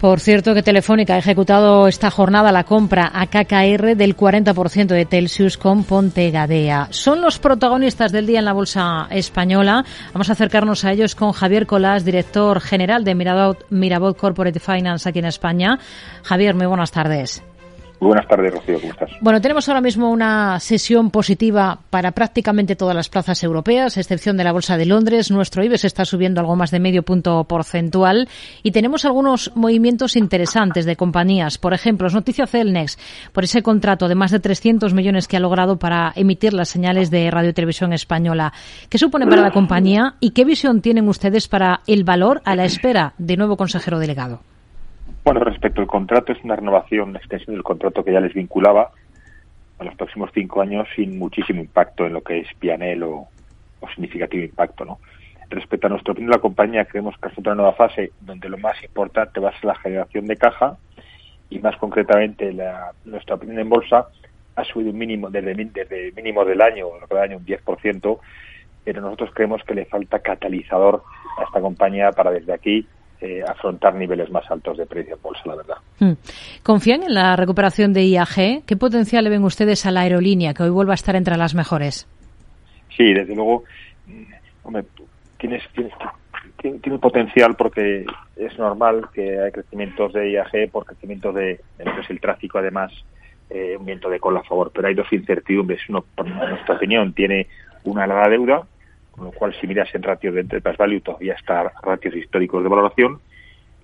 Por cierto que Telefónica ha ejecutado esta jornada la compra a KKR del 40% de Telsius con Ponte Gadea. Son los protagonistas del día en la bolsa española. Vamos a acercarnos a ellos con Javier Colás, director general de Mirabot Corporate Finance aquí en España. Javier, muy buenas tardes. Buenas tardes, Rocío, ¿cómo? Bueno, tenemos ahora mismo una sesión positiva para prácticamente todas las plazas europeas, excepción de la Bolsa de Londres. Nuestro IBEX está subiendo algo más de medio punto porcentual y tenemos algunos movimientos interesantes de compañías. Por ejemplo, es noticia Celnex por ese contrato de más de 300 millones que ha logrado para emitir las señales de radio y televisión española. ¿Qué supone para la compañía y qué visión tienen ustedes para el valor a la espera de nuevo consejero delegado? Bueno, respecto al contrato, es una renovación, una extensión del contrato que ya les vinculaba a los próximos cinco años sin muchísimo impacto en lo que es Pianel o, significativo impacto, ¿no? Respecto a nuestra opinión, la compañía creemos que es otra nueva fase donde lo más importante va a ser la generación de caja y más concretamente la, nuestra opinión en bolsa ha subido un mínimo desde, desde mínimo del año, del año un 10%, pero nosotros creemos que le falta catalizador a esta compañía para desde aquí eh, afrontar niveles más altos de precio en bolsa, la verdad. Hmm. ¿Confían en la recuperación de IAG? ¿Qué potencial le ven ustedes a la aerolínea, que hoy vuelva a estar entre las mejores? Sí, desde luego, mm, hombre, tienes, tiene, potencial porque es normal que hay crecimientos de IAG por crecimientos de, lo que es el tráfico, además, eh, un viento de cola a favor. Pero hay dos incertidumbres. Uno, por nuestra opinión, tiene una larga deuda con lo cual si miras en ratios de enterprise value todavía está ratios históricos de valoración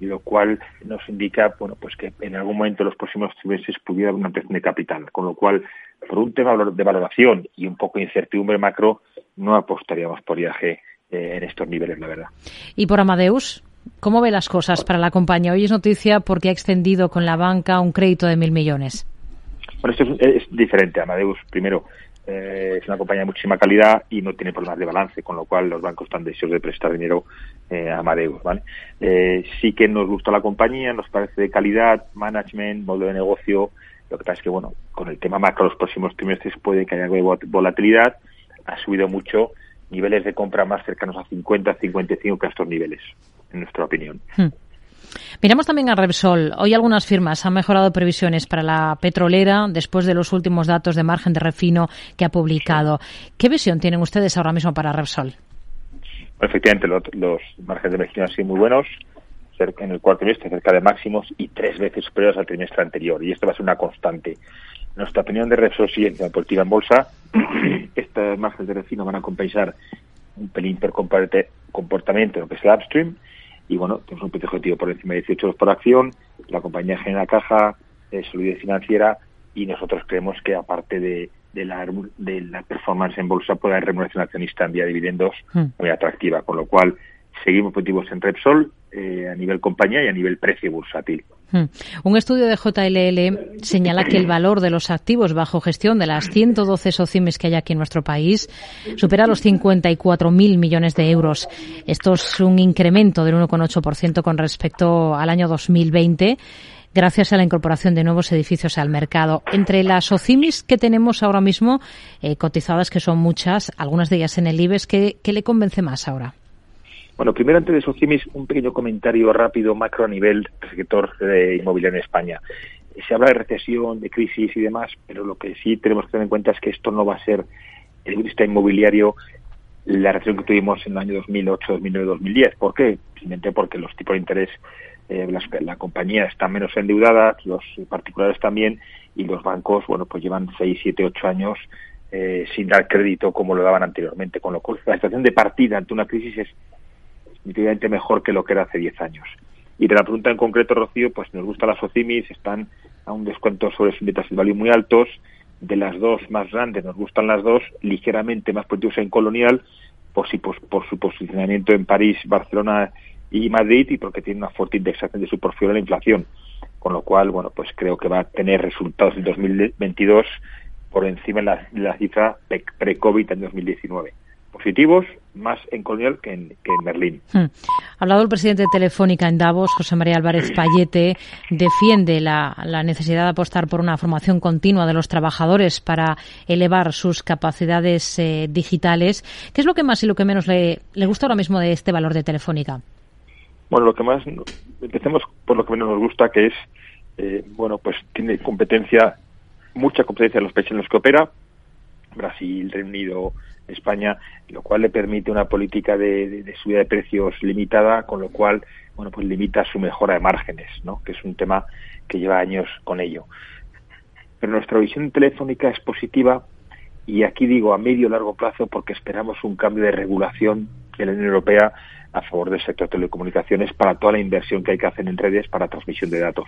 y lo cual nos indica bueno pues que en algún momento en los próximos meses pudiera haber una ampliación de capital con lo cual por un tema de valoración y un poco de incertidumbre macro no apostaríamos por IAG eh, en estos niveles la verdad y por Amadeus ¿Cómo ve las cosas para la compañía? Hoy es noticia porque ha extendido con la banca un crédito de mil millones. Bueno, esto es, es diferente. Amadeus, primero, eh, es una compañía de muchísima calidad y no tiene problemas de balance, con lo cual los bancos están deseosos de prestar dinero eh, a Amadeus. ¿vale? Eh, sí que nos gusta la compañía, nos parece de calidad, management, modelo de negocio. Lo que pasa es que, bueno, con el tema macro los próximos trimestres puede que haya volatilidad. Ha subido mucho, niveles de compra más cercanos a 50, 55 que a estos niveles, en nuestra opinión. Hmm. Miramos también a Repsol. Hoy algunas firmas han mejorado previsiones para la petrolera después de los últimos datos de margen de refino que ha publicado. ¿Qué visión tienen ustedes ahora mismo para Repsol? efectivamente, los, márgenes de refino han sido muy buenos en el cuarto trimestre cerca de máximos y tres veces superiores al trimestre anterior. Y esto va a ser una constante. Nuestra opinión de Repsol sigue deportiva en bolsa. Estos márgenes de refino van a compensar un pelín per comportamiento en lo que es el upstream y bueno, tenemos un precio objetivo por encima de 18 euros por acción, la compañía genera caja, eh, solidez financiera y nosotros creemos que aparte de, de, la, de la performance en bolsa puede haber remuneración accionista en vía de dividendos hmm. muy atractiva, con lo cual seguimos positivos en Repsol eh, a nivel compañía y a nivel precio bursátil. Hmm. Un estudio de JLL señala que el valor de los activos bajo gestión de las 112 socimis que hay aquí en nuestro país supera los 54.000 millones de euros. Esto es un incremento del 1,8% con respecto al año 2020 gracias a la incorporación de nuevos edificios al mercado. Entre las OCIMIS que tenemos ahora mismo, eh, cotizadas que son muchas, algunas de ellas en el IBEX, ¿qué, ¿qué, le convence más ahora? Bueno, primero antes de Socimis, un pequeño comentario rápido, macro a nivel del sector de inmobiliario en España. Se habla de recesión, de crisis y demás, pero lo que sí tenemos que tener en cuenta es que esto no va a ser, el vista inmobiliario, la recesión que tuvimos en el año 2008, 2009, 2010. ¿Por qué? Simplemente porque los tipos de interés, eh, la compañía está menos endeudada, los particulares también, y los bancos, bueno, pues llevan 6, 7, 8 años eh, sin dar crédito como lo daban anteriormente. Con lo cual, la situación de partida ante una crisis es definitivamente mejor que lo que era hace 10 años. Y de la pregunta en concreto, Rocío, pues nos gustan las OCIMIS, están a un descuento sobre sus metas de value muy altos. De las dos más grandes, nos gustan las dos, ligeramente más positivos en Colonial, por, si, por, por su posicionamiento en París, Barcelona y Madrid, y porque tiene una fuerte indexación de su portfolio a la inflación. Con lo cual, bueno, pues creo que va a tener resultados en 2022 por encima de la, de la cifra pre-COVID en 2019 positivos más en Colonial que en, que en Berlín. Hmm. Ha hablado el presidente de Telefónica en Davos, José María Álvarez Payete, defiende la, necesidad de apostar por una formación continua de los trabajadores para elevar sus capacidades eh, digitales. ¿Qué es lo que más y lo que menos le, le gusta ahora mismo de este valor de Telefónica? Bueno, lo que más, empecemos por lo que menos nos gusta, que es, eh, bueno, pues tiene competencia, mucha competencia en los países en los que opera, Brasil, Reino Unido, España, lo cual le permite una política de, subida de precios limitada, con lo cual, bueno, pues limita su mejora de márgenes, ¿no? Que es un tema que lleva años con ello. Pero nuestra visión telefónica es positiva y aquí digo a medio y largo plazo porque esperamos un cambio de regulación de la Unión Europea a favor del sector de telecomunicaciones para toda la inversión que hay que hacer en redes para transmisión de datos.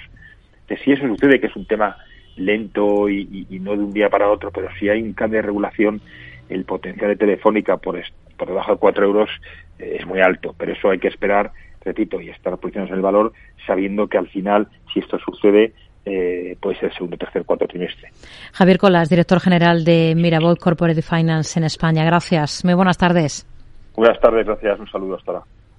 si eso sucede, que es un tema lento y, no de un día para otro, pero si hay un cambio de regulación, el potencial de Telefónica por, por debajo de 4 euros eh, es muy alto, pero eso hay que esperar, repito, y estar posicionados en el valor, sabiendo que al final, si esto sucede, eh, puede ser el segundo, tercer, cuarto trimestre. Javier Colas, director general de Mirabold Corporate Finance en España. Gracias. Muy buenas tardes. Buenas tardes, gracias. Un saludo hasta ahora.